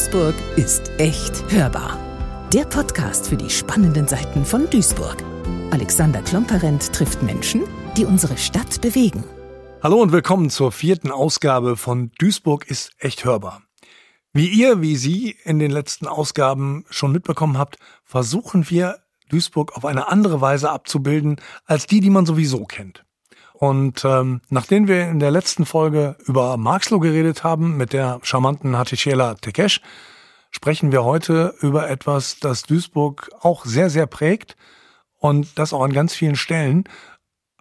Duisburg ist echt hörbar. Der Podcast für die spannenden Seiten von Duisburg. Alexander Klomperent trifft Menschen, die unsere Stadt bewegen. Hallo und willkommen zur vierten Ausgabe von Duisburg ist echt hörbar. Wie ihr, wie Sie in den letzten Ausgaben schon mitbekommen habt, versuchen wir Duisburg auf eine andere Weise abzubilden als die, die man sowieso kennt. Und ähm, nachdem wir in der letzten Folge über Marxloh geredet haben mit der charmanten Hatishela Tekesh, sprechen wir heute über etwas, das Duisburg auch sehr, sehr prägt und das auch an ganz vielen Stellen,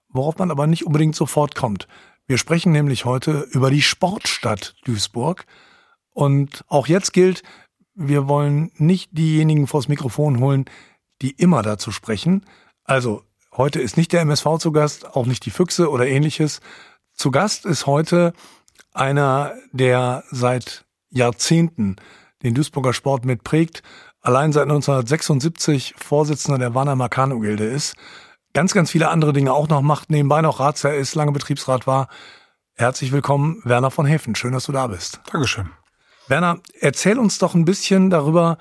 worauf man aber nicht unbedingt sofort kommt. Wir sprechen nämlich heute über die Sportstadt Duisburg. Und auch jetzt gilt, wir wollen nicht diejenigen vors Mikrofon holen, die immer dazu sprechen. Also Heute ist nicht der MSV zu Gast, auch nicht die Füchse oder ähnliches. Zu Gast ist heute einer, der seit Jahrzehnten den Duisburger Sport mitprägt, allein seit 1976 Vorsitzender der Warner Marcano Gilde ist, ganz, ganz viele andere Dinge auch noch macht, nebenbei noch Ratsherr ist, lange Betriebsrat war. Herzlich willkommen, Werner von Heffen. Schön, dass du da bist. Dankeschön. Werner, erzähl uns doch ein bisschen darüber,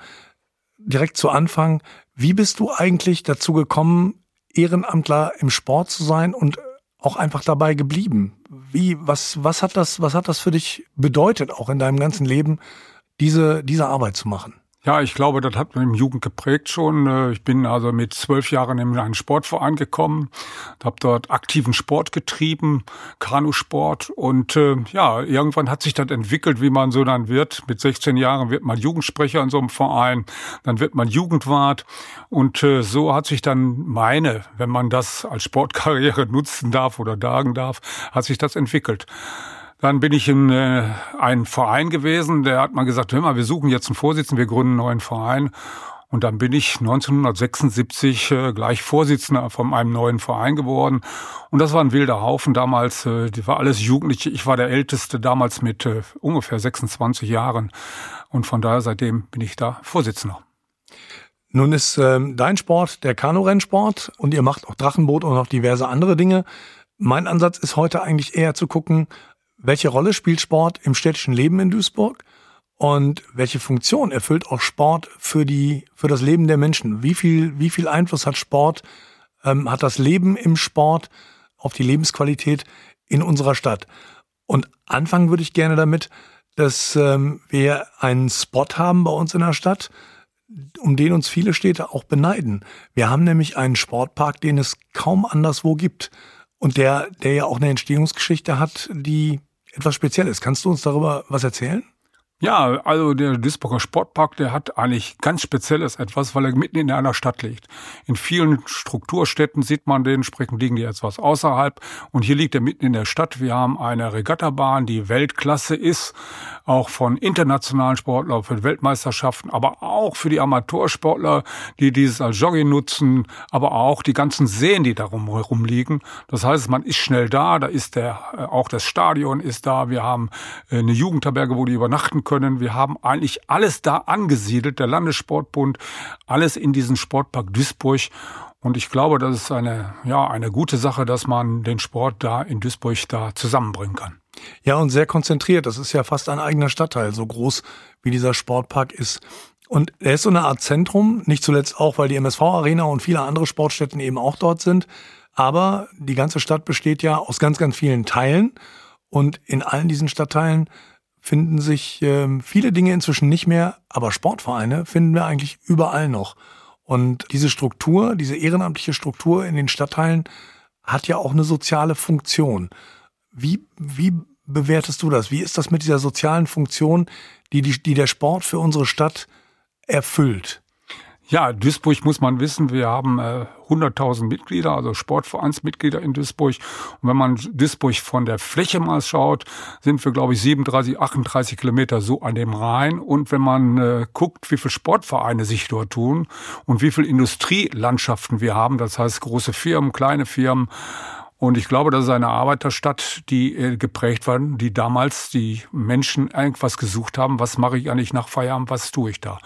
direkt zu Anfang, wie bist du eigentlich dazu gekommen, Ehrenamtler im Sport zu sein und auch einfach dabei geblieben. Wie, was, was hat das, was hat das für dich bedeutet, auch in deinem ganzen Leben, diese, diese Arbeit zu machen? Ja, ich glaube, das hat im Jugend geprägt schon. Äh, ich bin also mit zwölf Jahren in einen Sportverein gekommen, habe dort aktiven Sport getrieben, Kanusport und äh, ja, irgendwann hat sich das entwickelt, wie man so dann wird. Mit 16 Jahren wird man Jugendsprecher in so einem Verein, dann wird man Jugendwart und äh, so hat sich dann meine, wenn man das als Sportkarriere nutzen darf oder sagen darf, hat sich das entwickelt. Dann bin ich in äh, einem Verein gewesen, der hat mal gesagt, hör mal, wir suchen jetzt einen Vorsitzenden, wir gründen einen neuen Verein. Und dann bin ich 1976 äh, gleich Vorsitzender von einem neuen Verein geworden. Und das war ein wilder Haufen damals. Äh, die war alles Jugendliche. Ich war der Älteste damals mit äh, ungefähr 26 Jahren. Und von daher seitdem bin ich da Vorsitzender. Nun ist ähm, dein Sport der Kanurennsport und ihr macht auch Drachenboot und noch diverse andere Dinge. Mein Ansatz ist heute eigentlich eher zu gucken, welche Rolle spielt Sport im städtischen Leben in Duisburg? Und welche Funktion erfüllt auch Sport für die, für das Leben der Menschen? Wie viel, wie viel Einfluss hat Sport, ähm, hat das Leben im Sport auf die Lebensqualität in unserer Stadt? Und anfangen würde ich gerne damit, dass ähm, wir einen Spot haben bei uns in der Stadt, um den uns viele Städte auch beneiden. Wir haben nämlich einen Sportpark, den es kaum anderswo gibt. Und der, der ja auch eine Entstehungsgeschichte hat, die etwas Spezielles. Kannst du uns darüber was erzählen? Ja, also der Duisburger Sportpark, der hat eigentlich ganz Spezielles etwas, weil er mitten in einer Stadt liegt. In vielen Strukturstädten sieht man den, entsprechend liegen die etwas außerhalb. Und hier liegt er mitten in der Stadt. Wir haben eine Regattabahn, die Weltklasse ist, auch von internationalen Sportlern für Weltmeisterschaften, aber auch für die Amateursportler, die dieses als Jogging nutzen, aber auch die ganzen Seen, die darum herum liegen. Das heißt, man ist schnell da, da ist der, äh, auch das Stadion ist da. Wir haben äh, eine Jugendherberge, wo die übernachten können. Wir haben eigentlich alles da angesiedelt, der Landessportbund, alles in diesen Sportpark Duisburg. Und ich glaube, das ist eine, ja, eine gute Sache, dass man den Sport da in Duisburg da zusammenbringen kann. Ja, und sehr konzentriert. Das ist ja fast ein eigener Stadtteil, so groß wie dieser Sportpark ist. Und er ist so eine Art Zentrum, nicht zuletzt auch, weil die MSV-Arena und viele andere Sportstätten eben auch dort sind. Aber die ganze Stadt besteht ja aus ganz, ganz vielen Teilen. Und in allen diesen Stadtteilen finden sich ähm, viele Dinge inzwischen nicht mehr, aber Sportvereine finden wir eigentlich überall noch. Und diese Struktur, diese ehrenamtliche Struktur in den Stadtteilen hat ja auch eine soziale Funktion. Wie, wie bewertest du das? Wie ist das mit dieser sozialen Funktion, die, die, die der Sport für unsere Stadt erfüllt? Ja, Duisburg muss man wissen, wir haben äh, 100.000 Mitglieder, also Sportvereinsmitglieder in Duisburg. Und wenn man Duisburg von der Fläche mal schaut, sind wir, glaube ich, 37, 38 Kilometer so an dem Rhein. Und wenn man äh, guckt, wie viele Sportvereine sich dort tun und wie viele Industrielandschaften wir haben, das heißt große Firmen, kleine Firmen, und ich glaube, das ist eine Arbeiterstadt, die äh, geprägt war, die damals die Menschen irgendwas gesucht haben, was mache ich eigentlich nach Feierabend, was tue ich da?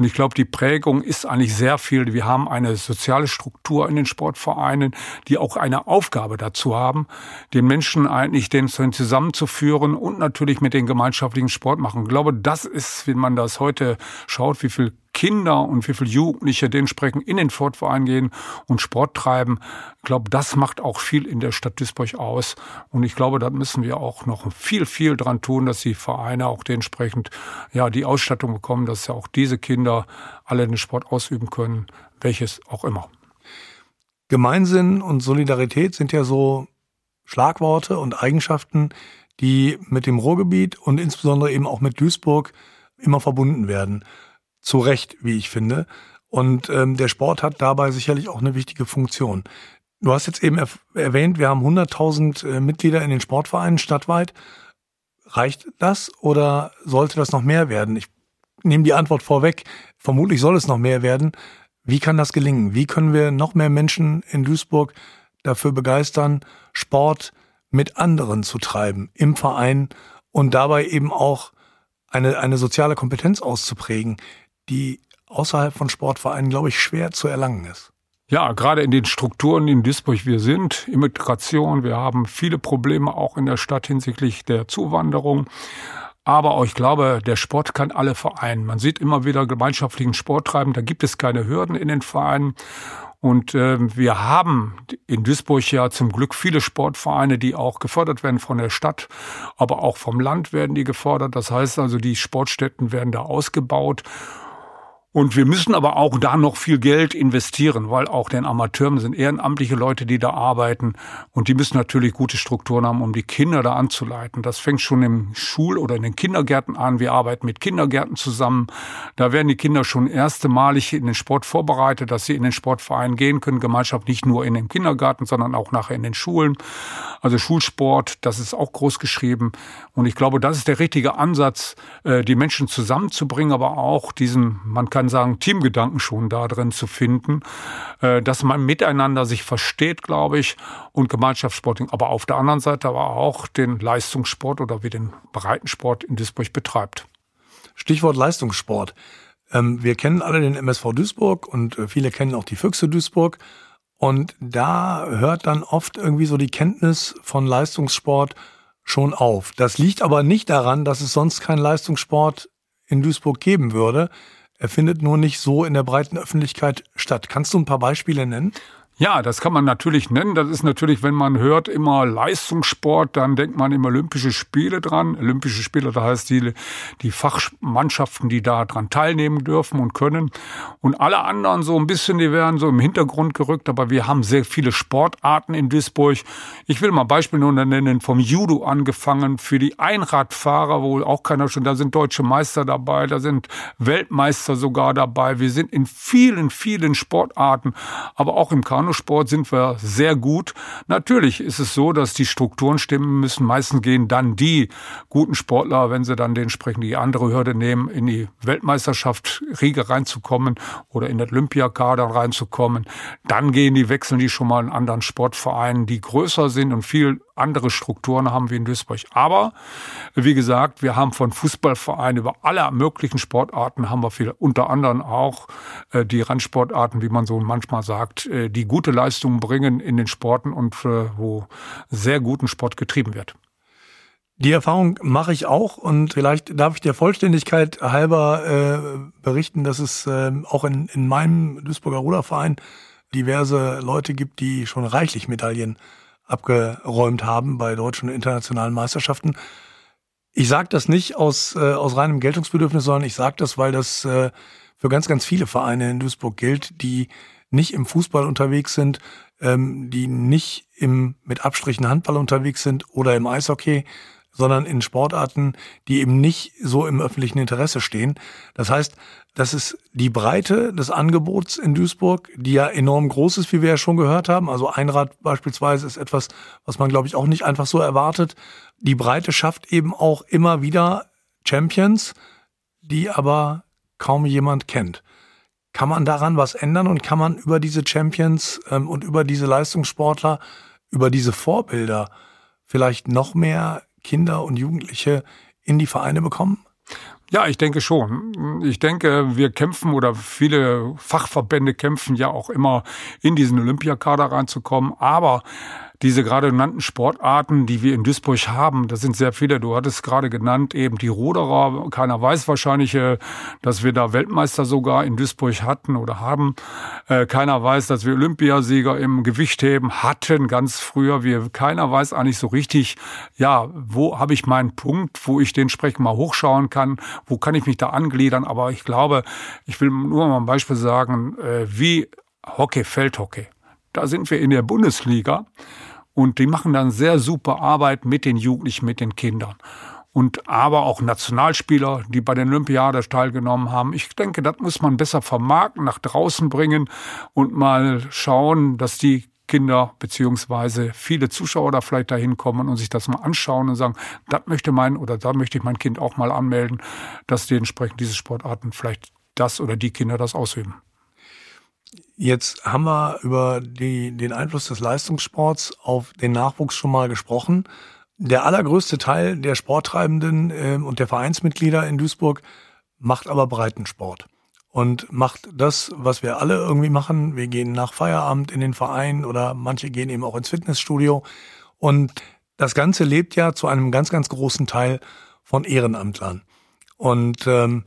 Und ich glaube, die Prägung ist eigentlich sehr viel. Wir haben eine soziale Struktur in den Sportvereinen, die auch eine Aufgabe dazu haben, den Menschen eigentlich den zusammenzuführen und natürlich mit den gemeinschaftlichen Sport machen. Ich glaube, das ist, wenn man das heute schaut, wie viel Kinder und wie viele Jugendliche dementsprechend in den Sportverein gehen und Sport treiben. Ich glaube, das macht auch viel in der Stadt Duisburg aus. Und ich glaube, da müssen wir auch noch viel, viel dran tun, dass die Vereine auch dementsprechend ja die Ausstattung bekommen, dass ja auch diese Kinder alle den Sport ausüben können, welches auch immer. Gemeinsinn und Solidarität sind ja so Schlagworte und Eigenschaften, die mit dem Ruhrgebiet und insbesondere eben auch mit Duisburg immer verbunden werden zu Recht, wie ich finde. Und ähm, der Sport hat dabei sicherlich auch eine wichtige Funktion. Du hast jetzt eben er erwähnt, wir haben 100.000 äh, Mitglieder in den Sportvereinen stadtweit. Reicht das oder sollte das noch mehr werden? Ich nehme die Antwort vorweg. Vermutlich soll es noch mehr werden. Wie kann das gelingen? Wie können wir noch mehr Menschen in Duisburg dafür begeistern, Sport mit anderen zu treiben im Verein und dabei eben auch eine, eine soziale Kompetenz auszuprägen, die außerhalb von Sportvereinen, glaube ich, schwer zu erlangen ist. Ja, gerade in den Strukturen in Duisburg wir sind, Immigration, wir haben viele Probleme auch in der Stadt hinsichtlich der Zuwanderung. Aber auch ich glaube, der Sport kann alle vereinen. Man sieht immer wieder gemeinschaftlichen Sport treiben, da gibt es keine Hürden in den Vereinen. Und äh, wir haben in Duisburg ja zum Glück viele Sportvereine, die auch gefördert werden von der Stadt, aber auch vom Land werden die gefördert. Das heißt also, die Sportstätten werden da ausgebaut. Und wir müssen aber auch da noch viel Geld investieren, weil auch den Amateuren sind ehrenamtliche Leute, die da arbeiten. Und die müssen natürlich gute Strukturen haben, um die Kinder da anzuleiten. Das fängt schon im Schul- oder in den Kindergärten an. Wir arbeiten mit Kindergärten zusammen. Da werden die Kinder schon erstemalig in den Sport vorbereitet, dass sie in den Sportverein gehen können. Gemeinschaft nicht nur in den Kindergarten, sondern auch nachher in den Schulen. Also Schulsport, das ist auch groß geschrieben. Und ich glaube, das ist der richtige Ansatz, äh, die Menschen zusammenzubringen, aber auch diesen, man kann kann sagen, Teamgedanken schon da drin zu finden, äh, dass man miteinander sich versteht, glaube ich, und Gemeinschaftssport, aber auf der anderen Seite aber auch den Leistungssport oder wie den Breitensport in Duisburg betreibt. Stichwort Leistungssport. Ähm, wir kennen alle den MSV Duisburg und äh, viele kennen auch die Füchse Duisburg. Und da hört dann oft irgendwie so die Kenntnis von Leistungssport schon auf. Das liegt aber nicht daran, dass es sonst keinen Leistungssport in Duisburg geben würde. Er findet nur nicht so in der breiten Öffentlichkeit statt. Kannst du ein paar Beispiele nennen? Ja, das kann man natürlich nennen. Das ist natürlich, wenn man hört immer Leistungssport, dann denkt man immer Olympische Spiele dran. Olympische Spiele, da heißt die, die Fachmannschaften, die da dran teilnehmen dürfen und können. Und alle anderen so ein bisschen, die werden so im Hintergrund gerückt. Aber wir haben sehr viele Sportarten in Duisburg. Ich will mal Beispiele nur nennen, vom Judo angefangen, für die Einradfahrer, wo auch keiner schon, da sind deutsche Meister dabei, da sind Weltmeister sogar dabei. Wir sind in vielen, vielen Sportarten, aber auch im Kanu Kanusport sind wir sehr gut. Natürlich ist es so, dass die Strukturen stimmen müssen. Meistens gehen dann die guten Sportler, wenn sie dann entsprechend die andere Hürde nehmen, in die Weltmeisterschaft Riege reinzukommen oder in den Olympiakader reinzukommen. Dann gehen die, wechseln die schon mal in anderen Sportvereinen, die größer sind und viel andere Strukturen haben wie in Duisburg. Aber wie gesagt, wir haben von Fußballvereinen über alle möglichen Sportarten haben wir viel, unter anderem auch äh, die Randsportarten, wie man so manchmal sagt, äh, die gute Leistungen bringen in den Sporten und äh, wo sehr guten Sport getrieben wird. Die Erfahrung mache ich auch und vielleicht darf ich der Vollständigkeit halber äh, berichten, dass es äh, auch in, in meinem Duisburger Ruderverein diverse Leute gibt, die schon reichlich Medaillen abgeräumt haben bei deutschen und internationalen Meisterschaften. Ich sage das nicht aus, äh, aus reinem Geltungsbedürfnis, sondern ich sage das, weil das äh, für ganz, ganz viele Vereine in Duisburg gilt, die nicht im Fußball unterwegs sind, ähm, die nicht im mit Abstrichen Handball unterwegs sind oder im Eishockey, sondern in Sportarten, die eben nicht so im öffentlichen Interesse stehen. Das heißt, das ist die Breite des Angebots in Duisburg, die ja enorm groß ist, wie wir ja schon gehört haben. Also Einrad beispielsweise ist etwas, was man, glaube ich, auch nicht einfach so erwartet. Die Breite schafft eben auch immer wieder Champions, die aber kaum jemand kennt. Kann man daran was ändern und kann man über diese Champions ähm, und über diese Leistungssportler, über diese Vorbilder vielleicht noch mehr Kinder und Jugendliche in die Vereine bekommen? Ja, ich denke schon. Ich denke, wir kämpfen oder viele Fachverbände kämpfen ja auch immer in diesen Olympiakader reinzukommen. Aber diese gerade genannten Sportarten, die wir in Duisburg haben, das sind sehr viele. Du hattest gerade genannt, eben die Ruderer. Keiner weiß wahrscheinlich, äh, dass wir da Weltmeister sogar in Duisburg hatten oder haben. Äh, keiner weiß, dass wir Olympiasieger im Gewichtheben hatten ganz früher. Wir, keiner weiß eigentlich so richtig, ja, wo habe ich meinen Punkt, wo ich den entsprechend mal hochschauen kann, wo kann ich mich da angliedern. Aber ich glaube, ich will nur mal ein Beispiel sagen, äh, wie Hockey, Feldhockey. Da sind wir in der Bundesliga. Und die machen dann sehr super Arbeit mit den Jugendlichen, mit den Kindern. Und aber auch Nationalspieler, die bei den Olympiaden teilgenommen haben. Ich denke, das muss man besser vermarkten, nach draußen bringen und mal schauen, dass die Kinder beziehungsweise viele Zuschauer da vielleicht dahin kommen und sich das mal anschauen und sagen, das möchte mein oder da möchte ich mein Kind auch mal anmelden, dass die entsprechend diese Sportarten vielleicht das oder die Kinder das ausüben. Jetzt haben wir über die, den Einfluss des Leistungssports auf den Nachwuchs schon mal gesprochen. Der allergrößte Teil der Sporttreibenden äh, und der Vereinsmitglieder in Duisburg macht aber Breitensport und macht das, was wir alle irgendwie machen. Wir gehen nach Feierabend in den Verein oder manche gehen eben auch ins Fitnessstudio. Und das Ganze lebt ja zu einem ganz, ganz großen Teil von Ehrenamtlern. Und ähm,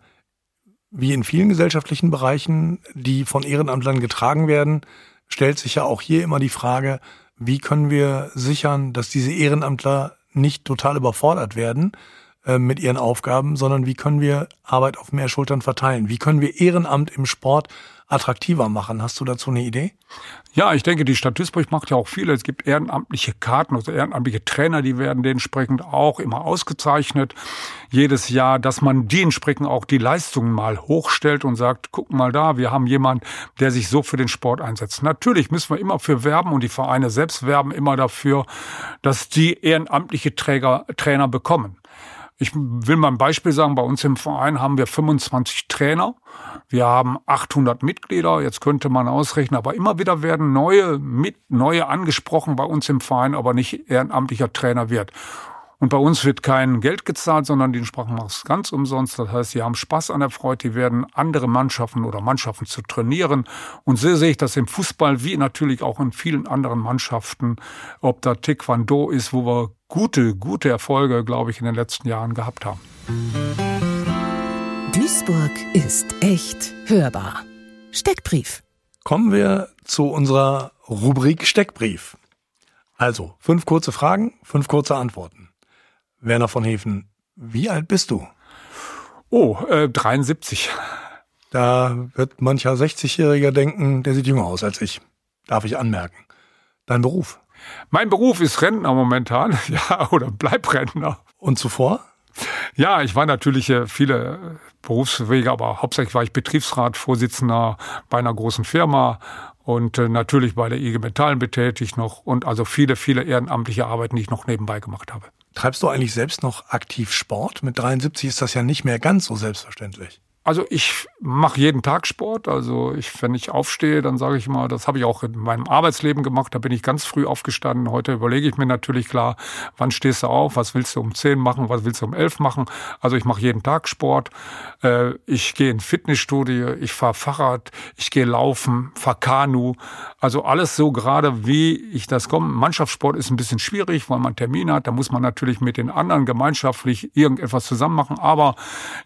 wie in vielen gesellschaftlichen Bereichen, die von Ehrenamtlern getragen werden, stellt sich ja auch hier immer die Frage, wie können wir sichern, dass diese Ehrenamtler nicht total überfordert werden äh, mit ihren Aufgaben, sondern wie können wir Arbeit auf mehr Schultern verteilen? Wie können wir Ehrenamt im Sport attraktiver machen. Hast du dazu eine Idee? Ja, ich denke, die Stadt Duisburg macht ja auch viele. Es gibt ehrenamtliche Karten, also ehrenamtliche Trainer, die werden dementsprechend auch immer ausgezeichnet. Jedes Jahr, dass man die entsprechend auch die Leistungen mal hochstellt und sagt, guck mal da, wir haben jemanden, der sich so für den Sport einsetzt. Natürlich müssen wir immer für werben und die Vereine selbst werben immer dafür, dass die ehrenamtliche Träger, Trainer bekommen. Ich will mal ein Beispiel sagen, bei uns im Verein haben wir 25 Trainer. Wir haben 800 Mitglieder, jetzt könnte man ausrechnen, aber immer wieder werden neue mit, neue angesprochen bei uns im Verein, aber nicht ehrenamtlicher Trainer wird. Und bei uns wird kein Geld gezahlt, sondern die Sprachen machen es ganz umsonst. Das heißt, sie haben Spaß an der Freude, die werden andere Mannschaften oder Mannschaften zu trainieren. Und so sehe ich das im Fußball wie natürlich auch in vielen anderen Mannschaften, ob da Taekwondo ist, wo wir gute, gute Erfolge, glaube ich, in den letzten Jahren gehabt haben. Duisburg ist echt hörbar. Steckbrief. Kommen wir zu unserer Rubrik Steckbrief. Also, fünf kurze Fragen, fünf kurze Antworten. Werner von Hefen, wie alt bist du? Oh, äh, 73. Da wird mancher 60-Jähriger denken, der sieht jünger aus als ich. Darf ich anmerken. Dein Beruf? Mein Beruf ist Rentner momentan, ja, oder bleib Rentner. Und zuvor? Ja, ich war natürlich äh, viele Berufswege, aber hauptsächlich war ich Betriebsratvorsitzender bei einer großen Firma und äh, natürlich bei der IG Metallen betätigt noch und also viele, viele ehrenamtliche Arbeiten, die ich noch nebenbei gemacht habe. Treibst du eigentlich selbst noch aktiv Sport? Mit 73 ist das ja nicht mehr ganz so selbstverständlich. Also ich mache jeden Tag Sport. Also ich, wenn ich aufstehe, dann sage ich mal, das habe ich auch in meinem Arbeitsleben gemacht. Da bin ich ganz früh aufgestanden. Heute überlege ich mir natürlich klar, wann stehst du auf, was willst du um zehn machen, was willst du um elf machen. Also ich mache jeden Tag Sport. Äh, ich gehe in Fitnessstudio, ich fahre Fahrrad, ich gehe laufen, fahre Kanu. Also alles so gerade, wie ich das komme. Mannschaftssport ist ein bisschen schwierig, weil man Termine hat. Da muss man natürlich mit den anderen gemeinschaftlich irgendetwas zusammen machen. Aber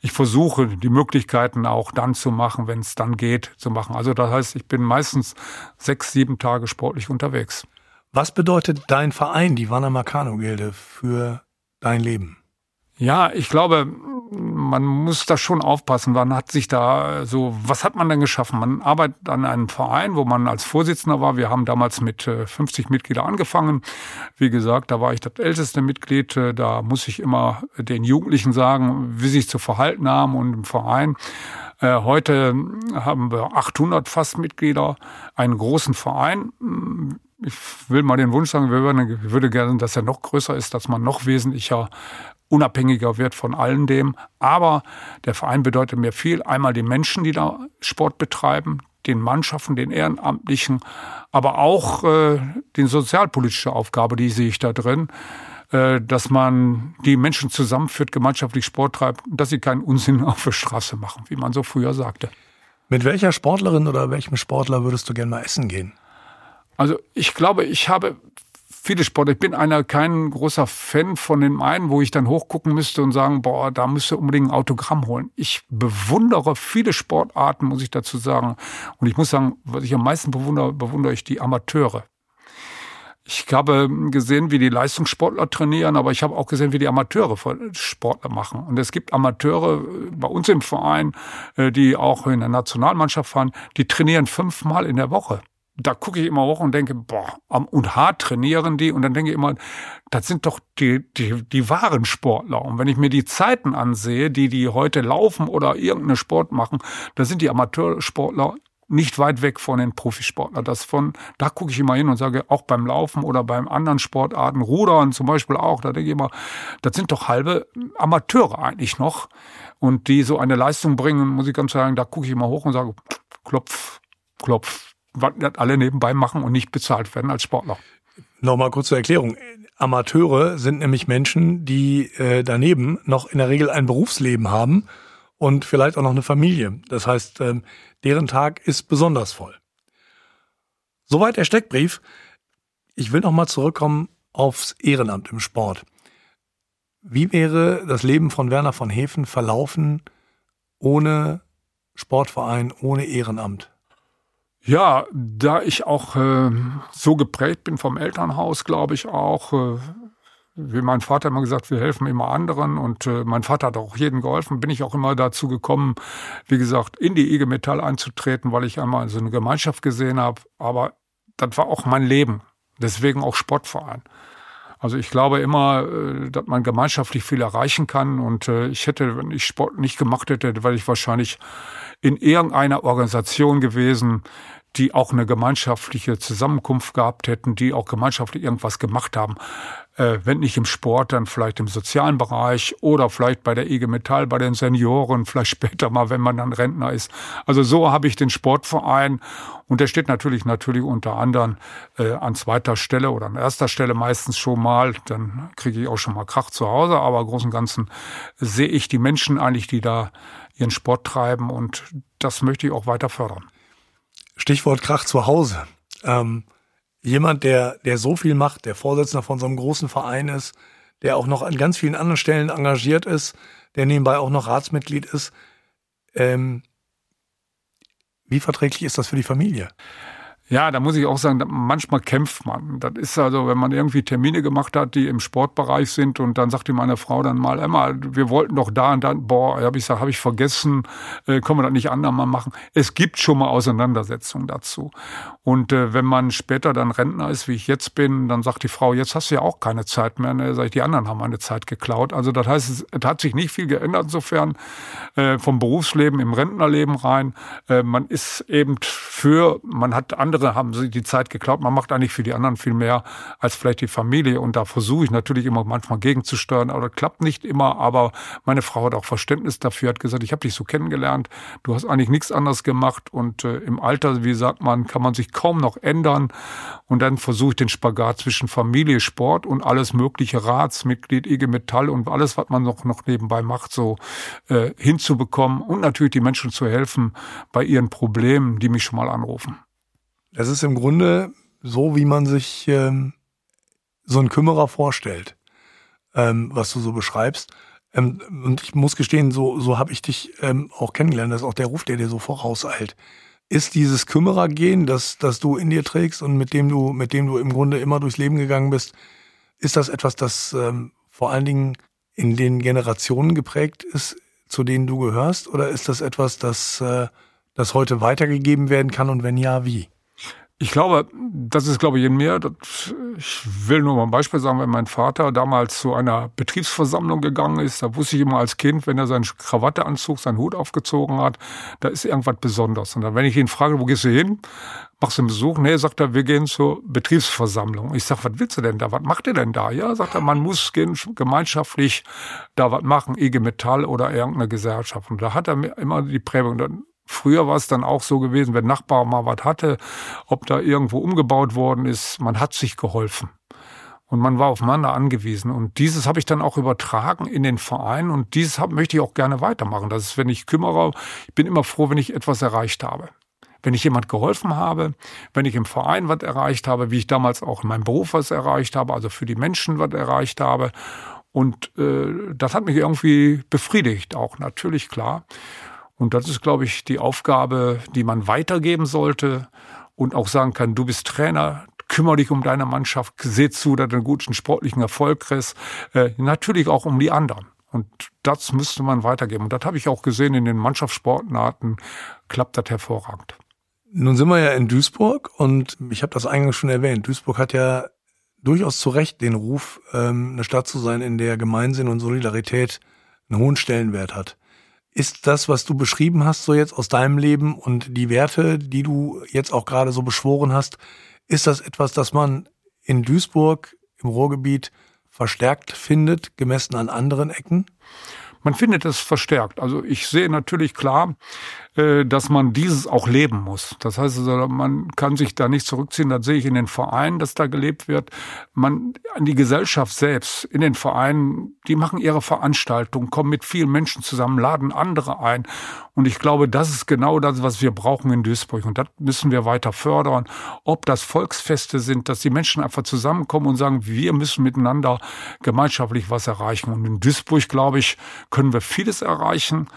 ich versuche die Möglichkeit Möglichkeiten auch dann zu machen, wenn es dann geht, zu machen. Also das heißt, ich bin meistens sechs, sieben Tage sportlich unterwegs. Was bedeutet dein Verein, die Wanner Marcano Gilde, für dein Leben? Ja, ich glaube, man muss da schon aufpassen. Man hat sich da so, was hat man denn geschaffen? Man arbeitet an einem Verein, wo man als Vorsitzender war. Wir haben damals mit 50 äh, Mitgliedern angefangen. Wie gesagt, da war ich das älteste Mitglied. Äh, da muss ich immer den Jugendlichen sagen, wie sie sich zu verhalten haben und im Verein. Äh, heute haben wir 800 fast Mitglieder, einen großen Verein ich will mal den Wunsch sagen, wir würden, würde gerne, dass er noch größer ist, dass man noch wesentlicher unabhängiger wird von allem dem. Aber der Verein bedeutet mir viel. Einmal die Menschen, die da Sport betreiben, den Mannschaften, den Ehrenamtlichen, aber auch äh, die sozialpolitische Aufgabe, die sehe ich da drin. äh, dass man die Menschen zusammenführt, gemeinschaftlich Sport treibt, dass sie keinen Unsinn auf der Straße machen, wie man so früher sagte. Mit welcher Sportlerin oder welchem Sportler würdest du gerne mal essen gehen? Also ich glaube, ich habe viele Sportler. Ich bin einer kein großer Fan von den einen, wo ich dann hochgucken müsste und sagen, boah, da müsste unbedingt ein Autogramm holen. Ich bewundere viele Sportarten, muss ich dazu sagen. Und ich muss sagen, was ich am meisten bewundere, bewundere ich die Amateure. Ich habe gesehen, wie die Leistungssportler trainieren, aber ich habe auch gesehen, wie die Amateure Sportler machen. Und es gibt Amateure bei uns im Verein, äh, die auch in der Nationalmannschaft fahren, die trainieren fünfmal in der Woche da gucke ich immer hoch und denke, boah, und hart trainieren die. Und dann denke ich immer, das sind doch die, die, die wahren Sportler. Und wenn ich mir die Zeiten ansehe, die die heute laufen oder irgendeinen Sport machen, da sind die Amateursportler nicht weit weg von den Profisportlern. Das von, da gucke ich immer hin und sage, auch beim Laufen oder beim anderen Sportarten, Rudern zum Beispiel auch, da denke ich immer, das sind doch halbe Amateure eigentlich noch. Und die so eine Leistung bringen, muss ich ganz sagen, da gucke ich immer hoch und sage, klopf, klopf, alle nebenbei machen und nicht bezahlt werden als Sportler. Nochmal kurz zur Erklärung. Amateure sind nämlich Menschen, die äh, daneben noch in der Regel ein Berufsleben haben und vielleicht auch noch eine Familie. Das heißt, ähm, deren Tag ist besonders voll. Soweit der Steckbrief. Ich will nochmal zurückkommen aufs Ehrenamt im Sport. Wie wäre das Leben von Werner von Hefen verlaufen ohne Sportverein, ohne Ehrenamt? Ja, da ich auch äh, so geprägt bin vom Elternhaus, glaube ich auch, äh, wie mein Vater immer gesagt, wir helfen immer anderen und äh, mein Vater hat auch jedem geholfen, bin ich auch immer dazu gekommen, wie gesagt, in die IG Metall einzutreten, weil ich einmal so eine Gemeinschaft gesehen habe, aber das war auch mein Leben, deswegen auch Sportverein. Also ich glaube immer, äh, dass man gemeinschaftlich viel erreichen kann. Und äh, ich hätte, wenn ich Sport nicht gemacht hätte, wäre ich wahrscheinlich in irgendeiner Organisation gewesen, die auch eine gemeinschaftliche Zusammenkunft gehabt hätten, die auch gemeinschaftlich irgendwas gemacht haben. Äh, wenn nicht im Sport, dann vielleicht im sozialen Bereich oder vielleicht bei der IG Metall, bei den Senioren, vielleicht später mal, wenn man dann Rentner ist. Also so habe ich den Sportverein und der steht natürlich natürlich unter anderem äh, an zweiter Stelle oder an erster Stelle meistens schon mal. Dann kriege ich auch schon mal Krach zu Hause, aber im Großen und Ganzen sehe ich die Menschen eigentlich, die da ihren Sport treiben und das möchte ich auch weiter fördern. Stichwort Krach zu Hause. Ähm, jemand, der, der so viel macht, der Vorsitzender von so einem großen Verein ist, der auch noch an ganz vielen anderen Stellen engagiert ist, der nebenbei auch noch Ratsmitglied ist. Ähm, wie verträglich ist das für die Familie? Ja, da muss ich auch sagen, manchmal kämpft man. Das ist also, wenn man irgendwie Termine gemacht hat, die im Sportbereich sind und dann sagte meine Frau dann mal, Emma, wir wollten doch da und dann, boah, habe ich gesagt, habe ich vergessen, äh, können wir das nicht andermal machen. Es gibt schon mal Auseinandersetzungen dazu. Und äh, wenn man später dann Rentner ist, wie ich jetzt bin, dann sagt die Frau, jetzt hast du ja auch keine Zeit mehr. Ne? Sag ich, die anderen haben meine Zeit geklaut. Also das heißt, es, es hat sich nicht viel geändert insofern äh, vom Berufsleben im Rentnerleben rein. Äh, man ist eben für, man hat andere andere haben sich die Zeit geklaut. Man macht eigentlich für die anderen viel mehr als vielleicht die Familie. Und da versuche ich natürlich immer manchmal gegenzusteuern. Aber das klappt nicht immer. Aber meine Frau hat auch Verständnis dafür, hat gesagt, ich habe dich so kennengelernt. Du hast eigentlich nichts anderes gemacht. Und äh, im Alter, wie sagt man, kann man sich kaum noch ändern. Und dann versuche ich den Spagat zwischen Familie, Sport und alles mögliche Ratsmitglied, IG Metall und alles, was man noch, noch nebenbei macht, so äh, hinzubekommen und natürlich die Menschen zu helfen bei ihren Problemen, die mich schon mal anrufen. Das ist im Grunde so, wie man sich ähm, so einen Kümmerer vorstellt, ähm, was du so beschreibst. Ähm, und ich muss gestehen, so, so habe ich dich ähm, auch kennengelernt. Das ist auch der Ruf, der dir so vorauseilt. Ist dieses Kümmerergehen, das, das du in dir trägst und mit dem du, mit dem du im Grunde immer durchs Leben gegangen bist, ist das etwas, das ähm, vor allen Dingen in den Generationen geprägt ist, zu denen du gehörst? Oder ist das etwas, das, äh, das heute weitergegeben werden kann und wenn ja, wie? Ich glaube, das ist, glaube ich, in mir. Ich will nur mal ein Beispiel sagen, wenn mein Vater damals zu einer Betriebsversammlung gegangen ist, da wusste ich immer als Kind, wenn er seine Krawatte anzog, seinen Hut aufgezogen hat, da ist irgendwas Besonderes. Und dann, wenn ich ihn frage, wo gehst du hin? Machst du einen Besuch? Nee, sagt er, wir gehen zur Betriebsversammlung. Ich sag, was willst du denn da? Was macht ihr denn da? Ja, sagt er, man muss gehen, gemeinschaftlich da was machen, IG Metall oder irgendeine Gesellschaft. Und da hat er mir immer die Prägung, Früher war es dann auch so gewesen, wenn Nachbar mal was hatte, ob da irgendwo umgebaut worden ist, man hat sich geholfen. Und man war aufeinander angewiesen. Und dieses habe ich dann auch übertragen in den Verein. Und dieses möchte ich auch gerne weitermachen. Das ist, wenn ich kümmere, ich bin immer froh, wenn ich etwas erreicht habe. Wenn ich jemand geholfen habe, wenn ich im Verein was erreicht habe, wie ich damals auch in meinem Beruf was erreicht habe, also für die Menschen was erreicht habe. Und äh, das hat mich irgendwie befriedigt, auch natürlich klar. Und das ist, glaube ich, die Aufgabe, die man weitergeben sollte und auch sagen kann, du bist Trainer, kümmere dich um deine Mannschaft, seh zu, dass du einen guten sportlichen Erfolg kriegst. Äh, natürlich auch um die anderen. Und das müsste man weitergeben. Und das habe ich auch gesehen in den Mannschaftssportarten, klappt das hervorragend. Nun sind wir ja in Duisburg und ich habe das eingangs schon erwähnt. Duisburg hat ja durchaus zu Recht den Ruf, ähm, eine Stadt zu sein, in der Gemeinsinn und Solidarität einen hohen Stellenwert hat. Ist das, was du beschrieben hast, so jetzt aus deinem Leben und die Werte, die du jetzt auch gerade so beschworen hast, ist das etwas, das man in Duisburg im Ruhrgebiet verstärkt findet, gemessen an anderen Ecken? Man findet es verstärkt. Also ich sehe natürlich klar, dass man dieses auch leben muss. Das heißt, also, man kann sich da nicht zurückziehen. Das sehe ich in den Vereinen, dass da gelebt wird. Man, an die Gesellschaft selbst, in den Vereinen, die machen ihre Veranstaltungen, kommen mit vielen Menschen zusammen, laden andere ein. Und ich glaube, das ist genau das, was wir brauchen in Duisburg. Und das müssen wir weiter fördern. Ob das Volksfeste sind, dass die Menschen einfach zusammenkommen und sagen, wir müssen miteinander gemeinschaftlich was erreichen. Und in Duisburg, glaube ich, können wir vieles erreichen.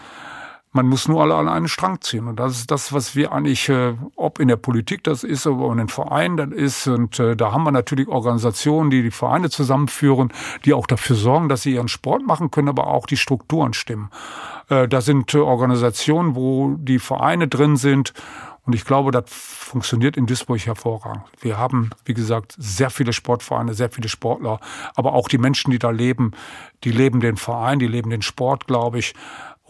Man muss nur alle an einen Strang ziehen. Und das ist das, was wir eigentlich, äh, ob in der Politik das ist, oder in den Vereinen das ist. Und äh, da haben wir natürlich Organisationen, die die Vereine zusammenführen, die auch dafür sorgen, dass sie ihren Sport machen können, aber auch die Strukturen stimmen. Äh, da sind äh, Organisationen, wo die Vereine drin sind. Und ich glaube, das funktioniert in Duisburg hervorragend. Wir haben, wie gesagt, sehr viele Sportvereine, sehr viele Sportler, aber auch die Menschen, die da leben, die leben den Verein, die leben den Sport, glaube ich.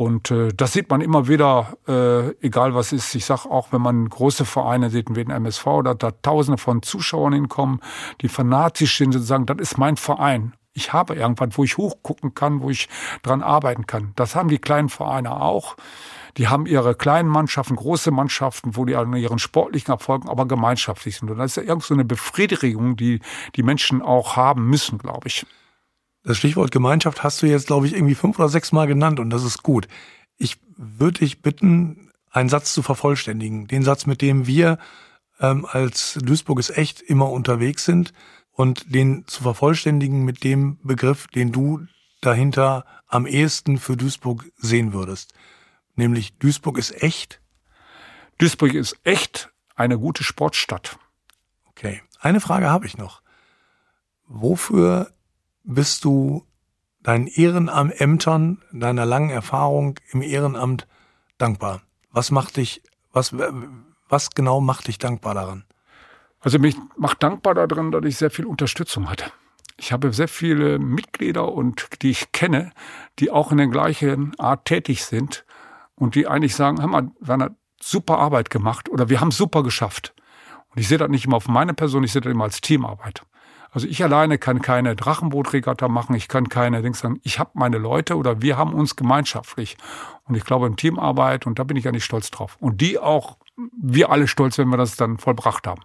Und äh, das sieht man immer wieder, äh, egal was ist. Ich sage auch, wenn man große Vereine sieht, wie den MSV, da da Tausende von Zuschauern hinkommen, die fanatisch sind und sagen, das ist mein Verein. Ich habe irgendwas, wo ich hochgucken kann, wo ich dran arbeiten kann. Das haben die kleinen Vereine auch. Die haben ihre kleinen Mannschaften, große Mannschaften, wo die an ihren sportlichen Erfolgen aber gemeinschaftlich sind. Und das ist ja irgend so eine Befriedigung, die die Menschen auch haben müssen, glaube ich. Das Stichwort Gemeinschaft hast du jetzt, glaube ich, irgendwie fünf oder sechs Mal genannt und das ist gut. Ich würde dich bitten, einen Satz zu vervollständigen. Den Satz, mit dem wir ähm, als Duisburg ist echt immer unterwegs sind und den zu vervollständigen mit dem Begriff, den du dahinter am ehesten für Duisburg sehen würdest. Nämlich Duisburg ist echt. Duisburg ist echt eine gute Sportstadt. Okay. Eine Frage habe ich noch. Wofür bist du deinen Ehrenämtern, deiner langen Erfahrung im Ehrenamt dankbar? Was macht dich, was, was genau macht dich dankbar daran? Also mich macht dankbar daran, dass ich sehr viel Unterstützung hatte. Ich habe sehr viele Mitglieder und die ich kenne, die auch in der gleichen Art tätig sind und die eigentlich sagen, haben wir, Werner, super Arbeit gemacht oder wir haben super geschafft. Und ich sehe das nicht immer auf meine Person, ich sehe das immer als Teamarbeit. Also ich alleine kann keine Drachenbootregatta machen, ich kann keine Dings sagen. Ich habe meine Leute oder wir haben uns gemeinschaftlich. Und ich glaube in Teamarbeit, und da bin ich ja nicht stolz drauf. Und die auch, wir alle stolz, wenn wir das dann vollbracht haben.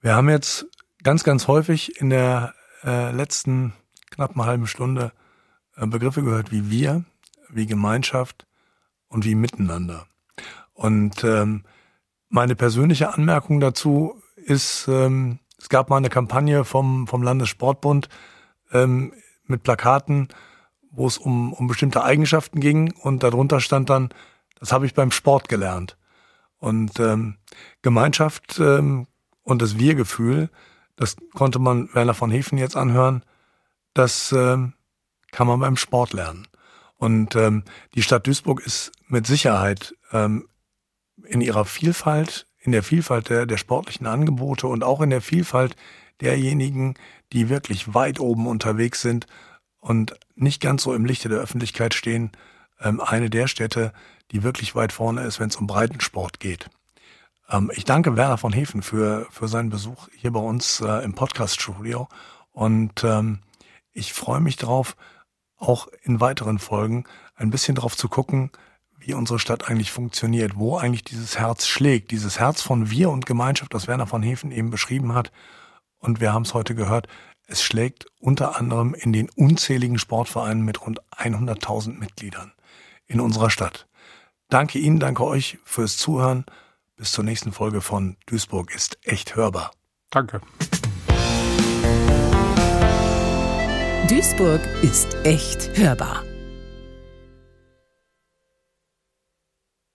Wir haben jetzt ganz, ganz häufig in der äh, letzten knappen halben Stunde äh, Begriffe gehört wie wir, wie Gemeinschaft und wie Miteinander. Und ähm, meine persönliche Anmerkung dazu ist, ähm, es gab mal eine Kampagne vom, vom Landessportbund ähm, mit Plakaten, wo es um, um bestimmte Eigenschaften ging und darunter stand dann, das habe ich beim Sport gelernt. Und ähm, Gemeinschaft ähm, und das Wir-Gefühl, das konnte man Werner von Hefen jetzt anhören, das ähm, kann man beim Sport lernen. Und ähm, die Stadt Duisburg ist mit Sicherheit ähm, in ihrer Vielfalt in der Vielfalt der, der sportlichen Angebote und auch in der Vielfalt derjenigen, die wirklich weit oben unterwegs sind und nicht ganz so im Lichte der Öffentlichkeit stehen, ähm, eine der Städte, die wirklich weit vorne ist, wenn es um Breitensport geht. Ähm, ich danke Werner von Hefen für, für seinen Besuch hier bei uns äh, im Podcast-Studio und ähm, ich freue mich drauf, auch in weiteren Folgen ein bisschen drauf zu gucken, wie unsere Stadt eigentlich funktioniert, wo eigentlich dieses Herz schlägt, dieses Herz von Wir und Gemeinschaft, das Werner von Hefen eben beschrieben hat. Und wir haben es heute gehört, Es schlägt unter anderem in den unzähligen Sportvereinen mit rund 100.000 Mitgliedern in unserer Stadt. Danke Ihnen, danke euch fürs Zuhören. Bis zur nächsten Folge von Duisburg ist echt hörbar. Danke. Duisburg ist echt hörbar.